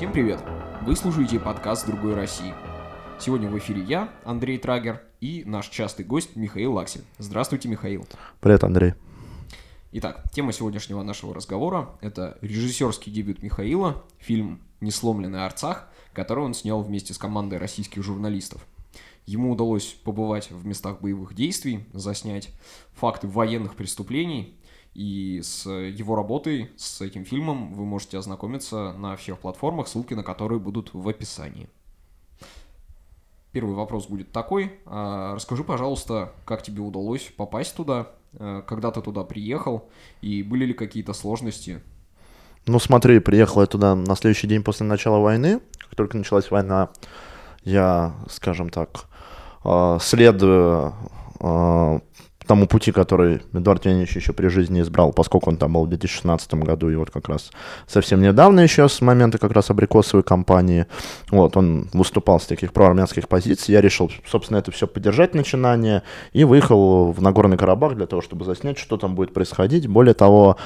Всем привет! Вы слушаете подкаст «Другой России». Сегодня в эфире я, Андрей Трагер, и наш частый гость Михаил Лаксин. Здравствуйте, Михаил. Привет, Андрей. Итак, тема сегодняшнего нашего разговора – это режиссерский дебют Михаила, фильм «Несломленный Арцах», который он снял вместе с командой российских журналистов. Ему удалось побывать в местах боевых действий, заснять факты военных преступлений, и с его работой, с этим фильмом вы можете ознакомиться на всех платформах, ссылки на которые будут в описании. Первый вопрос будет такой. А, расскажи, пожалуйста, как тебе удалось попасть туда, а, когда ты туда приехал, и были ли какие-то сложности? Ну, смотри, приехал я туда на следующий день после начала войны. Как только началась война, я, скажем так, а, следуя тому пути, который Эдуард Леонидович еще при жизни избрал, поскольку он там был в 2016 году, и вот как раз совсем недавно еще, с момента как раз абрикосовой кампании, вот, он выступал с таких проармянских позиций, я решил, собственно, это все поддержать начинание, и выехал в Нагорный Карабах для того, чтобы заснять, что там будет происходить. Более того,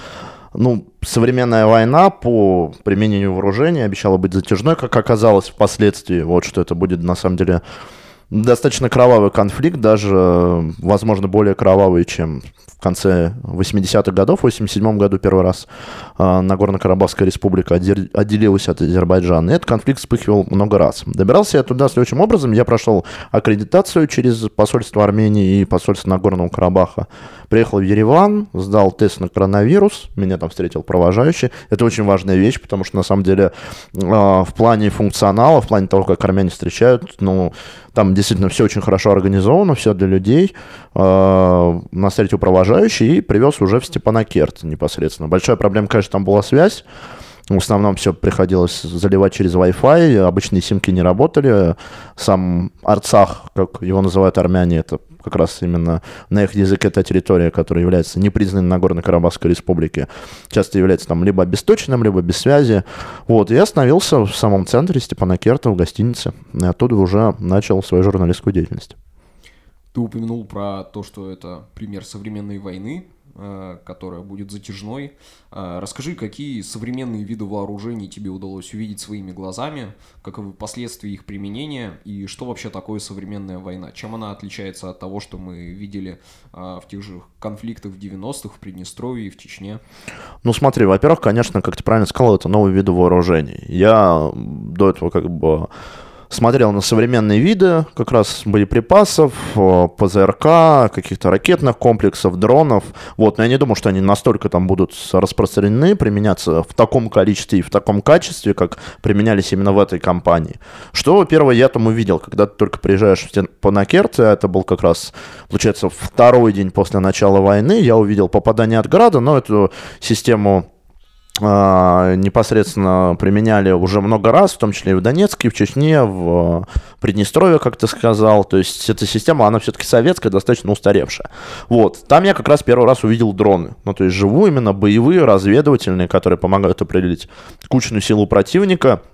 ну, современная война по применению вооружения обещала быть затяжной, как оказалось впоследствии, вот что это будет на самом деле достаточно кровавый конфликт, даже, возможно, более кровавый, чем в конце 80-х годов. В 87 году первый раз э, Нагорно-Карабахская республика отделилась от Азербайджана. И этот конфликт вспыхивал много раз. Добирался я туда следующим образом. Я прошел аккредитацию через посольство Армении и посольство Нагорного Карабаха. Приехал в Ереван, сдал тест на коронавирус. Меня там встретил провожающий. Это очень важная вещь, потому что, на самом деле, э, в плане функционала, в плане того, как армяне встречают, ну, там действительно все очень хорошо организовано, все для людей. Э, нас встретил провожающий и привез уже в Степанакерт непосредственно. Большая проблема, конечно, там была связь. В основном все приходилось заливать через Wi-Fi, обычные симки не работали. Сам Арцах, как его называют армяне, это как раз именно на их языке та территория, которая является непризнанной Нагорно-Карабахской республики, часто является там либо обесточенным, либо без связи. Вот, и остановился в самом центре Степанакерта в гостинице, и оттуда уже начал свою журналистскую деятельность. Ты упомянул про то, что это пример современной войны, которая будет затяжной. Э, расскажи, какие современные виды вооружений тебе удалось увидеть своими глазами, каковы последствия их применения и что вообще такое современная война? Чем она отличается от того, что мы видели э, в тех же конфликтах в 90-х, в Приднестровье и в Чечне? Ну смотри, во-первых, конечно, как ты правильно сказал, это новые виды вооружений. Я до этого как бы смотрел на современные виды как раз боеприпасов, ПЗРК, каких-то ракетных комплексов, дронов. Вот, но я не думаю, что они настолько там будут распространены, применяться в таком количестве и в таком качестве, как применялись именно в этой компании. Что, первое, я там увидел, когда ты только приезжаешь в Степанакерт, это был как раз, получается, второй день после начала войны, я увидел попадание от Града, но эту систему а, непосредственно применяли уже много раз, в том числе и в Донецке, и в Чечне, в Приднестровье, как ты сказал. То есть эта система, она все-таки советская, достаточно устаревшая. Вот. Там я как раз первый раз увидел дроны. Ну, то есть живую именно боевые, разведывательные, которые помогают определить кучную силу противника –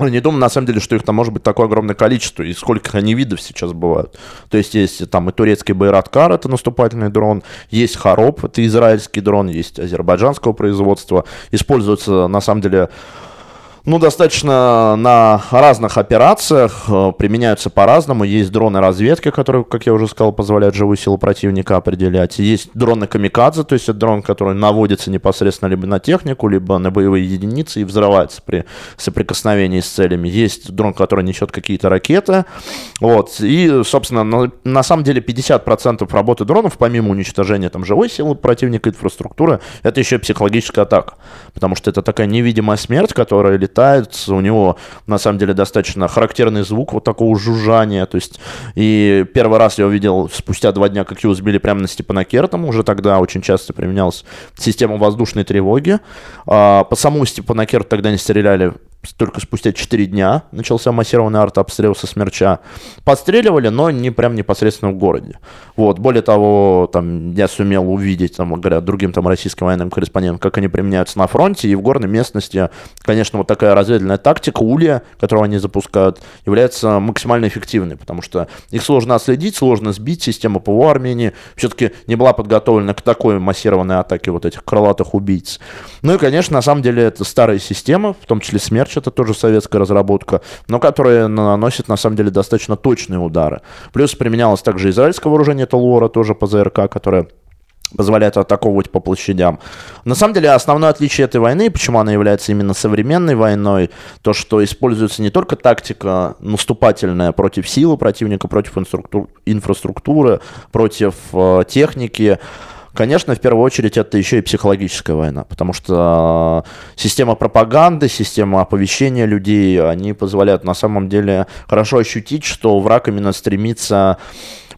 не думаю, на самом деле, что их там может быть такое огромное количество, и сколько они видов сейчас бывают. То есть есть там и турецкий Байраткар, это наступательный дрон, есть Хароп, это израильский дрон, есть азербайджанского производства. Используются, на самом деле, ну, достаточно на разных операциях, э, применяются по-разному. Есть дроны разведки, которые, как я уже сказал, позволяют живую силу противника определять. Есть дроны камикадзе, то есть это дрон, который наводится непосредственно либо на технику, либо на боевые единицы и взрывается при соприкосновении с целями. Есть дрон, который несет какие-то ракеты. Вот. И, собственно, на, на самом деле 50% работы дронов, помимо уничтожения там, живой силы противника, инфраструктуры, это еще психологическая атака. Потому что это такая невидимая смерть, которая летает, у него на самом деле достаточно характерный звук вот такого жужжания, то есть и первый раз я увидел спустя два дня, как его сбили прямо на Степанакертом, уже тогда очень часто применялась система воздушной тревоги, а, по самому Степанакерту тогда не стреляли только спустя 4 дня начался массированный артобстрел со смерча. Подстреливали, но не прям непосредственно в городе. Вот. Более того, там, я сумел увидеть, там, говоря другим там, российским военным корреспондентам, как они применяются на фронте. И в горной местности, конечно, вот такая разведывательная тактика, улья, которую они запускают, является максимально эффективной, потому что их сложно отследить, сложно сбить. Система ПВО Армении все-таки не была подготовлена к такой массированной атаке вот этих крылатых убийц. Ну и, конечно, на самом деле это старая система, в том числе смерть смерч, это тоже советская разработка, но которая наносит на самом деле достаточно точные удары. Плюс применялось также израильское вооружение, это Лора, тоже по ЗРК, которое позволяет атаковывать по площадям. На самом деле, основное отличие этой войны, почему она является именно современной войной, то, что используется не только тактика наступательная против силы противника, против инфраструктуры, против э, техники, Конечно, в первую очередь это еще и психологическая война, потому что э, система пропаганды, система оповещения людей, они позволяют на самом деле хорошо ощутить, что враг именно стремится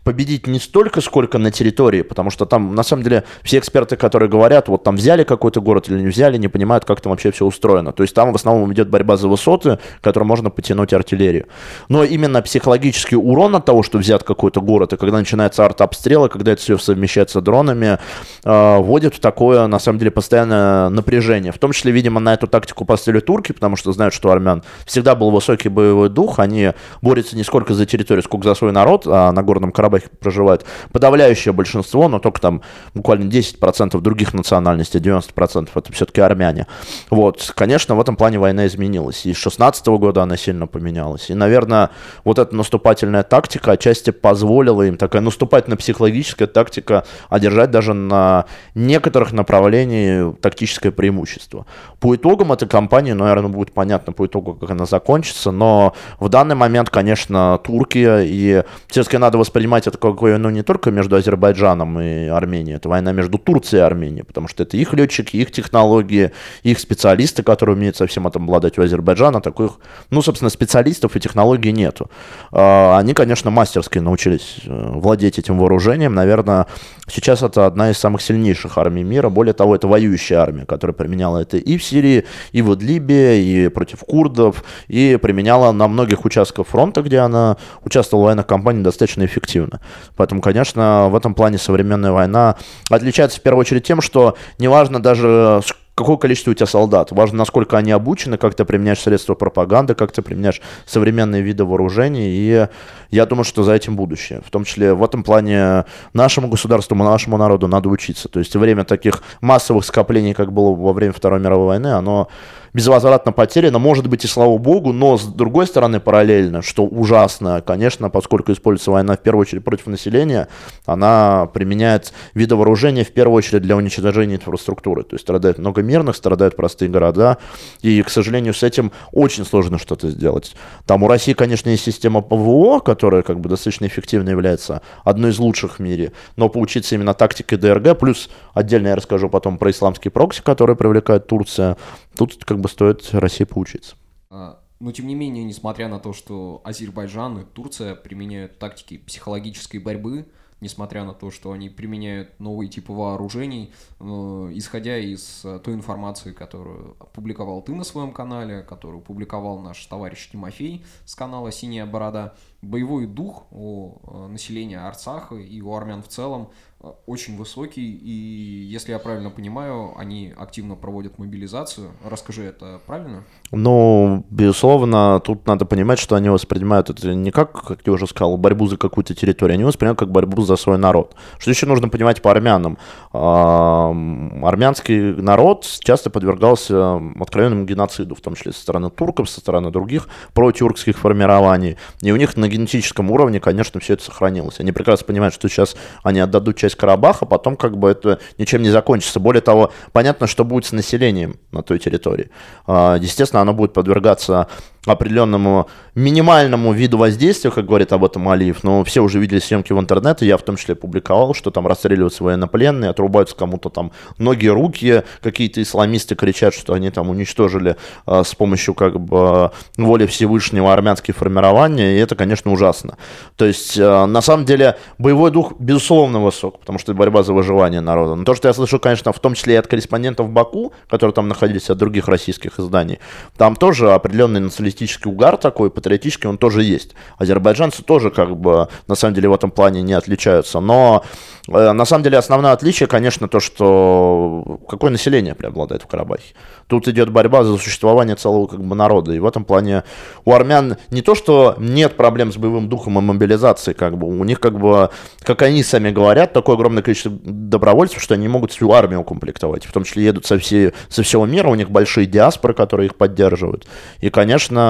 победить не столько, сколько на территории, потому что там, на самом деле, все эксперты, которые говорят, вот там взяли какой-то город или не взяли, не понимают, как там вообще все устроено. То есть там в основном идет борьба за высоты, которую можно потянуть артиллерию. Но именно психологический урон от того, что взят какой-то город, и когда начинается артобстрел, и когда это все совмещается дронами, э, вводит в такое, на самом деле, постоянное напряжение. В том числе, видимо, на эту тактику поставили турки, потому что знают, что армян всегда был высокий боевой дух, они борются не сколько за территорию, сколько за свой народ, а на Горном Карабахе Карабахе проживает подавляющее большинство, но только там буквально 10% других национальностей, 90% это все-таки армяне. Вот, конечно, в этом плане война изменилась. И с 16 года она сильно поменялась. И, наверное, вот эта наступательная тактика отчасти позволила им, такая наступательно-психологическая тактика, одержать даже на некоторых направлениях тактическое преимущество. По итогам этой кампании, ну, наверное, будет понятно по итогу, как она закончится, но в данный момент, конечно, Турция и все-таки надо воспринимать понимать, это какой войну не только между Азербайджаном и Арменией, это война между Турцией и Арменией, потому что это их летчики, их технологии, их специалисты, которые умеют со всем этим обладать. У Азербайджана таких, ну, собственно, специалистов и технологий нету. А, они, конечно, мастерски научились э, владеть этим вооружением. Наверное, сейчас это одна из самых сильнейших армий мира. Более того, это воюющая армия, которая применяла это и в Сирии, и в Идлибе, и против курдов, и применяла на многих участках фронта, где она участвовала в военных кампаниях достаточно эффективно эффективно. Поэтому, конечно, в этом плане современная война отличается в первую очередь тем, что неважно даже какое количество у тебя солдат. Важно, насколько они обучены, как ты применяешь средства пропаганды, как ты применяешь современные виды вооружений. И я думаю, что за этим будущее. В том числе в этом плане нашему государству, нашему народу надо учиться. То есть время таких массовых скоплений, как было во время Второй мировой войны, оно безвозвратно потеряно, может быть и слава богу, но с другой стороны параллельно, что ужасно, конечно, поскольку используется война в первую очередь против населения, она применяет виды вооружения в первую очередь для уничтожения инфраструктуры, то есть страдают много мирных, страдают простые города, и, к сожалению, с этим очень сложно что-то сделать. Там у России, конечно, есть система ПВО, которая как бы достаточно эффективно является одной из лучших в мире, но поучиться именно тактике ДРГ, плюс отдельно я расскажу потом про исламский прокси, который привлекает Турция, тут как бы стоит России поучиться. А, но тем не менее, несмотря на то, что Азербайджан и Турция применяют тактики психологической борьбы, несмотря на то, что они применяют новые типы вооружений, э, исходя из э, той информации, которую опубликовал ты на своем канале, которую публиковал наш товарищ Тимофей с канала «Синяя борода», боевой дух у э, населения Арцаха и у армян в целом э, очень высокий, и если я правильно понимаю, они активно проводят мобилизацию. Расскажи, это правильно? Ну, безусловно, тут надо понимать, что они воспринимают это не как, как я уже сказал, борьбу за какую-то территорию, они воспринимают как борьбу за свой народ. Что еще нужно понимать по армянам? Армянский народ часто подвергался откровенному геноциду, в том числе со стороны турков, со стороны других протюркских формирований, и у них на генетическом уровне, конечно, все это сохранилось. Они прекрасно понимают, что сейчас они отдадут часть Карабаха, потом как бы это ничем не закончится. Более того, понятно, что будет с населением на той территории. А, естественно, оно будет подвергаться определенному минимальному виду воздействия, как говорит об этом Алиев, но все уже видели съемки в интернете, я в том числе публиковал, что там расстреливаются военнопленные, отрубаются кому-то там ноги, руки, какие-то исламисты кричат, что они там уничтожили э, с помощью как бы воли Всевышнего армянские формирования, и это, конечно, ужасно. То есть, э, на самом деле, боевой дух, безусловно, высок, потому что это борьба за выживание народа. Но то, что я слышу, конечно, в том числе и от корреспондентов Баку, которые там находились, от других российских изданий, там тоже определенный националистический националистический угар такой, патриотический он тоже есть. Азербайджанцы тоже как бы на самом деле в этом плане не отличаются. Но э, на самом деле основное отличие, конечно, то, что какое население преобладает в Карабахе. Тут идет борьба за существование целого как бы народа. И в этом плане у армян не то, что нет проблем с боевым духом и мобилизацией, как бы у них как бы, как они сами говорят, такое огромное количество добровольцев, что они могут всю армию укомплектовать. В том числе едут со, всей, со всего мира, у них большие диаспоры, которые их поддерживают. И, конечно,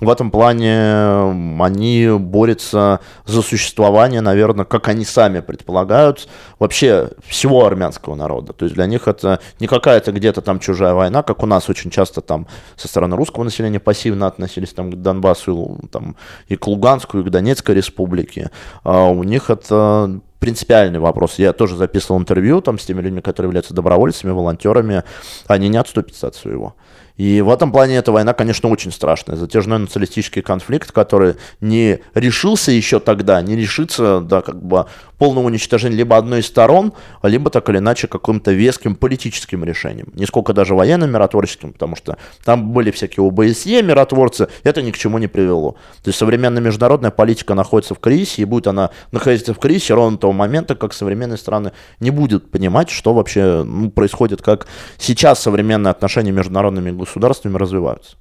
в этом плане они борются за существование, наверное, как они сами предполагают, вообще всего армянского народа. То есть для них это не какая-то где-то там чужая война, как у нас очень часто там со стороны русского населения пассивно относились там, к Донбассу там, и к Луганску, и к Донецкой республике. А у них это принципиальный вопрос. Я тоже записывал интервью там с теми людьми, которые являются добровольцами, волонтерами. Они не отступятся от своего. И в этом плане эта война, конечно, очень страшная. Затяжной националистический конфликт, который не решился еще тогда, не решится до как бы полного уничтожения либо одной из сторон, либо так или иначе каким-то веским политическим решением. Не сколько даже военным миротворческим, потому что там были всякие ОБСЕ миротворцы, это ни к чему не привело. То есть современная международная политика находится в кризисе, и будет она находиться в кризисе ровно того момента, как современные страны не будут понимать, что вообще ну, происходит, как сейчас современные отношения международными государствами развиваются.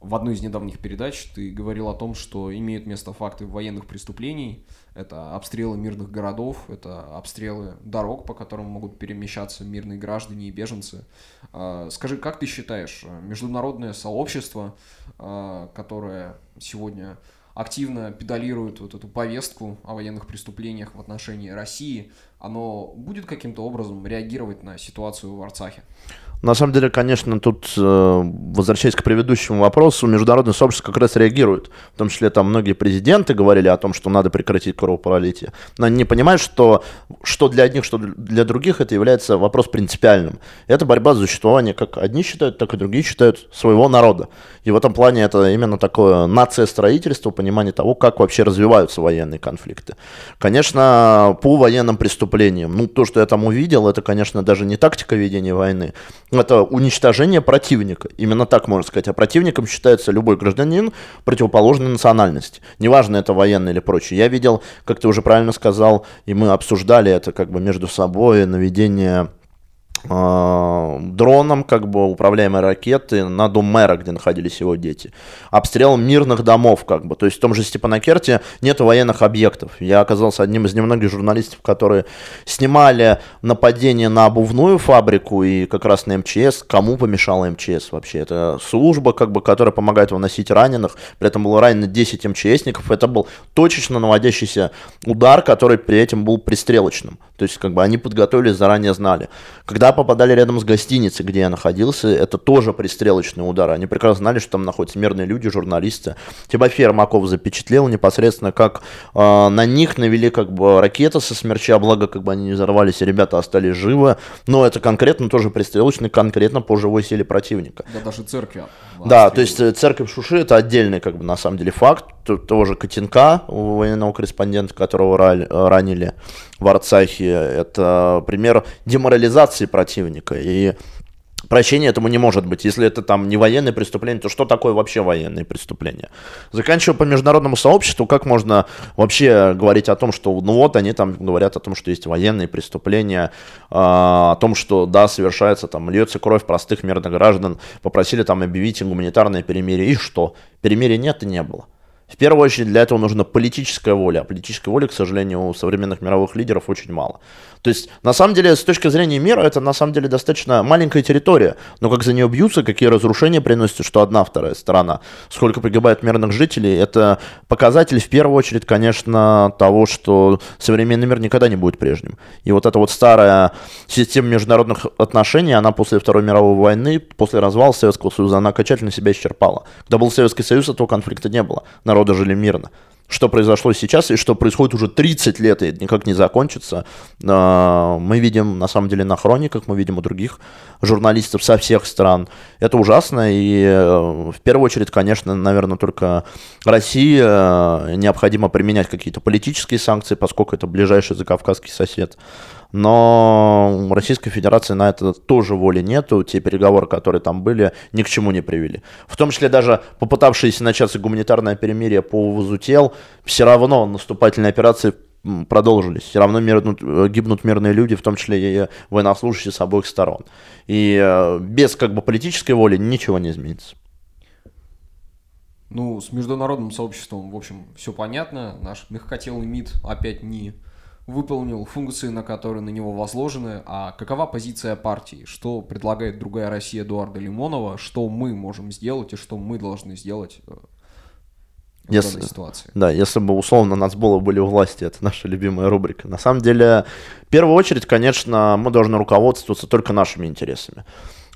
В одной из недавних передач ты говорил о том, что имеют место факты военных преступлений. Это обстрелы мирных городов, это обстрелы дорог, по которым могут перемещаться мирные граждане и беженцы. А, скажи, как ты считаешь, международное сообщество, а, которое сегодня активно педалирует вот эту повестку о военных преступлениях в отношении России, оно будет каким-то образом реагировать на ситуацию в Арцахе? На самом деле, конечно, тут, э, возвращаясь к предыдущему вопросу, международное сообщество как раз реагирует. В том числе там многие президенты говорили о том, что надо прекратить кровопролитие. Но они не понимают, что, что для одних, что для других это является вопрос принципиальным. Это борьба за существование, как одни считают, так и другие считают, своего народа. И в этом плане это именно такое нация строительства, понимание того, как вообще развиваются военные конфликты. Конечно, по военным преступлениям, ну, то, что я там увидел, это, конечно, даже не тактика ведения войны, это уничтожение противника. Именно так можно сказать. А противником считается любой гражданин противоположной национальности. Неважно, это военный или прочее. Я видел, как ты уже правильно сказал, и мы обсуждали это как бы между собой, наведение дроном, как бы управляемой ракеты на дом мэра, где находились его дети. Обстрел мирных домов, как бы. То есть в том же Степанакерте нет военных объектов. Я оказался одним из немногих журналистов, которые снимали нападение на обувную фабрику и как раз на МЧС. Кому помешала МЧС вообще? Это служба, как бы, которая помогает выносить раненых. При этом было ранено 10 МЧСников. Это был точечно наводящийся удар, который при этом был пристрелочным. То есть, как бы они подготовились, заранее знали. Когда попадали рядом с гостиницей, где я находился, это тоже пристрелочный удар. Они прекрасно знали, что там находятся мирные люди, журналисты. Тимофей Ермаков запечатлел непосредственно, как э, на них навели как бы ракеты со смерча, благо как бы они не взорвались, и ребята остались живы. Но это конкретно тоже пристрелочный, конкретно по живой силе противника. Да, даже церкви. Да, то есть э, церковь Шуши это отдельный как бы на самом деле факт. Того же Котенка, военного корреспондента, которого ранили в Арцахе, это пример деморализации противника. И Прощения этому не может быть. Если это там не военное преступление, то что такое вообще военные преступления? Заканчивая по международному сообществу, как можно вообще говорить о том, что ну вот они там говорят о том, что есть военные преступления, э, о том, что да, совершается там, льется кровь простых мирных граждан, попросили там объявить гуманитарное перемирие, и что? Перемирия нет и не было. В первую очередь для этого нужна политическая воля. А политической воли, к сожалению, у современных мировых лидеров очень мало. То есть, на самом деле, с точки зрения мира, это на самом деле достаточно маленькая территория. Но как за нее бьются, какие разрушения приносят, что одна, вторая сторона, сколько погибает мирных жителей, это показатель, в первую очередь, конечно, того, что современный мир никогда не будет прежним. И вот эта вот старая система международных отношений, она после Второй мировой войны, после развала Советского Союза, она окончательно себя исчерпала. Когда был Советский Союз, этого конфликта не было. Народы жили мирно что произошло сейчас и что происходит уже 30 лет и никак не закончится. А, мы видим, на самом деле, на хрониках, мы видим у других журналистов со всех стран. Это ужасно, и э, в первую очередь, конечно, наверное, только России э, необходимо применять какие-то политические санкции, поскольку это ближайший закавказский сосед. Но Российской Федерации на это тоже воли нету. Те переговоры, которые там были, ни к чему не привели. В том числе даже попытавшиеся начаться гуманитарное перемирие по вывозу тел, все равно наступательные операции продолжились. Все равно мирнут, э, гибнут мирные люди, в том числе и военнослужащие с обоих сторон. И э, без как бы политической воли ничего не изменится. Ну, с международным сообществом, в общем, все понятно. Наш мягкотелый МИД опять не выполнил функции, на которые на него возложены. А какова позиция партии? Что предлагает другая Россия Эдуарда Лимонова? Что мы можем сделать и что мы должны сделать э, в если, ситуации? Да, если бы условно нацболы были у власти, это наша любимая рубрика. На самом деле, в первую очередь, конечно, мы должны руководствоваться только нашими интересами.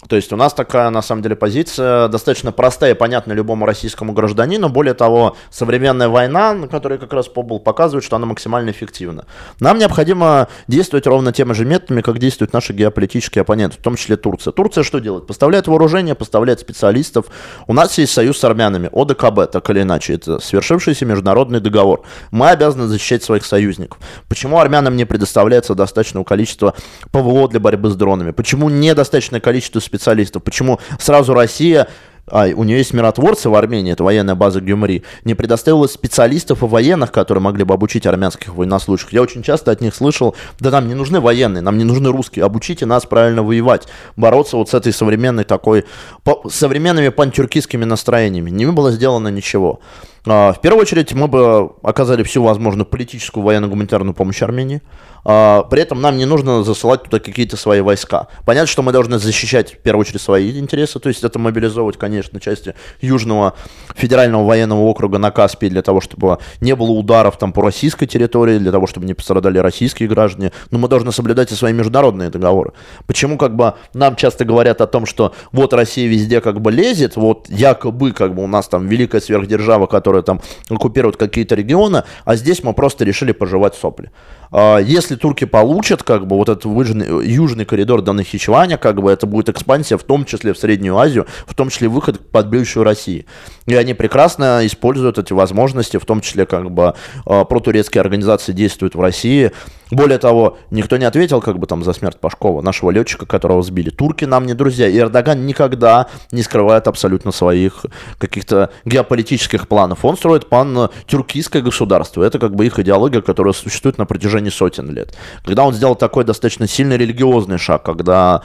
То есть у нас такая, на самом деле, позиция достаточно простая и понятная любому российскому гражданину. Более того, современная война, на которой как раз побыл, показывает, что она максимально эффективна. Нам необходимо действовать ровно теми же методами, как действуют наши геополитические оппоненты, в том числе Турция. Турция что делает? Поставляет вооружение, поставляет специалистов. У нас есть союз с армянами, ОДКБ, так или иначе. Это свершившийся международный договор. Мы обязаны защищать своих союзников. Почему армянам не предоставляется достаточного количества ПВО для борьбы с дронами? Почему недостаточное количество специалистов. Почему сразу Россия а, у нее есть миротворцы в Армении, это военная база Гюмри, не предоставила специалистов и военных, которые могли бы обучить армянских военнослужащих. Я очень часто от них слышал, да нам не нужны военные, нам не нужны русские, обучите нас правильно воевать, бороться вот с этой современной такой, по, современными пантюркистскими настроениями. Не было сделано ничего. А, в первую очередь мы бы оказали всю возможную политическую военно-гуманитарную помощь Армении. А, при этом нам не нужно засылать туда какие-то свои войска. Понятно, что мы должны защищать в первую очередь свои интересы, то есть это мобилизовывать, конечно, части Южного федерального военного округа на Каспии для того, чтобы не было ударов там по российской территории, для того, чтобы не пострадали российские граждане. Но мы должны соблюдать и свои международные договоры. Почему как бы нам часто говорят о том, что вот Россия везде как бы лезет, вот якобы как бы у нас там великая сверхдержава, которая там оккупирует какие-то регионы, а здесь мы просто решили пожевать сопли. А, если турки получат, как бы, вот этот выжженный, южный коридор до Нахичеваня, как бы, это будет экспансия, в том числе в Среднюю Азию, в том числе выход под бывшую России. И они прекрасно используют эти возможности, в том числе, как бы, а, протурецкие организации действуют в России, более того, никто не ответил как бы там за смерть Пашкова, нашего летчика, которого сбили. Турки нам не друзья. И Эрдоган никогда не скрывает абсолютно своих каких-то геополитических планов. Он строит план тюркийское государство. Это как бы их идеология, которая существует на протяжении сотен лет. Когда он сделал такой достаточно сильный религиозный шаг, когда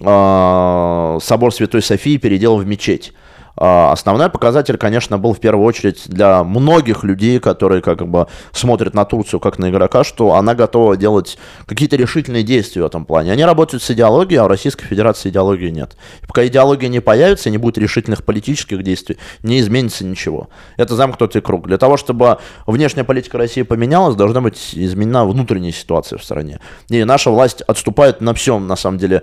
э, собор Святой Софии переделал в мечеть. А, основной показатель, конечно, был в первую очередь для многих людей, которые как бы смотрят на Турцию как на игрока, что она готова делать какие-то решительные действия в этом плане. Они работают с идеологией, а у Российской Федерации идеологии нет. И пока идеология не появится, не будет решительных политических действий, не изменится ничего. Это замкнутый круг. Для того, чтобы внешняя политика России поменялась, должна быть изменена внутренняя ситуация в стране. И наша власть отступает на всем, на самом деле,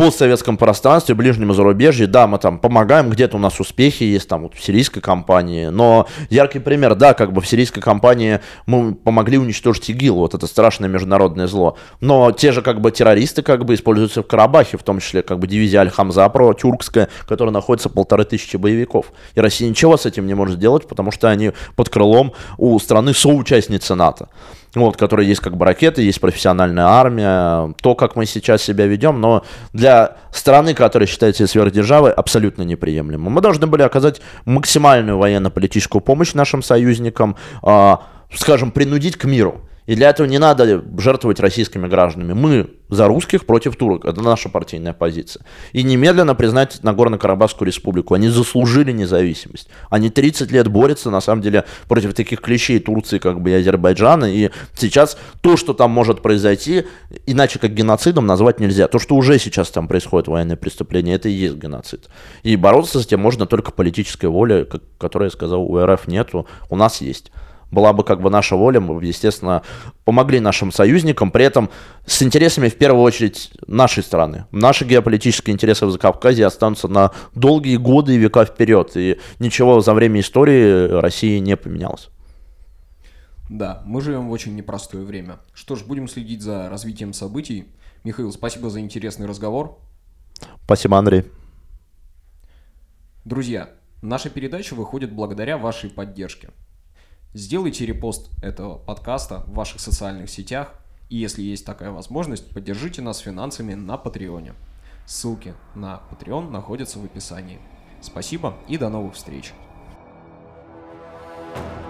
постсоветском пространстве, ближнем зарубежье, да, мы там помогаем, где-то у нас успехи есть, там, вот в сирийской компании, но яркий пример, да, как бы в сирийской компании мы помогли уничтожить ИГИЛ, вот это страшное международное зло, но те же, как бы, террористы, как бы, используются в Карабахе, в том числе, как бы, дивизия Аль-Хамза, про тюркская, которая находится полторы тысячи боевиков, и Россия ничего с этим не может сделать, потому что они под крылом у страны соучастницы НАТО вот, которые есть как бы ракеты, есть профессиональная армия, то, как мы сейчас себя ведем, но для страны, которая считается сверхдержавой, абсолютно неприемлемо. Мы должны были оказать максимальную военно-политическую помощь нашим союзникам, э, скажем, принудить к миру. И для этого не надо жертвовать российскими гражданами. Мы за русских против турок. Это наша партийная позиция. И немедленно признать Нагорно-Карабахскую республику. Они заслужили независимость. Они 30 лет борются, на самом деле, против таких клещей Турции, как бы и Азербайджана. И сейчас то, что там может произойти, иначе как геноцидом назвать нельзя. То, что уже сейчас там происходит военное преступление, это и есть геноцид. И бороться с этим можно только политической волей, которая, я сказал, у РФ нету, у нас есть была бы как бы наша воля, мы бы, естественно, помогли нашим союзникам, при этом с интересами в первую очередь нашей страны. Наши геополитические интересы в Закавказье останутся на долгие годы и века вперед, и ничего за время истории России не поменялось. Да, мы живем в очень непростое время. Что ж, будем следить за развитием событий. Михаил, спасибо за интересный разговор. Спасибо, Андрей. Друзья, наша передача выходит благодаря вашей поддержке. Сделайте репост этого подкаста в ваших социальных сетях, и если есть такая возможность, поддержите нас финансами на Патреоне. Ссылки на Patreon находятся в описании. Спасибо и до новых встреч! thank you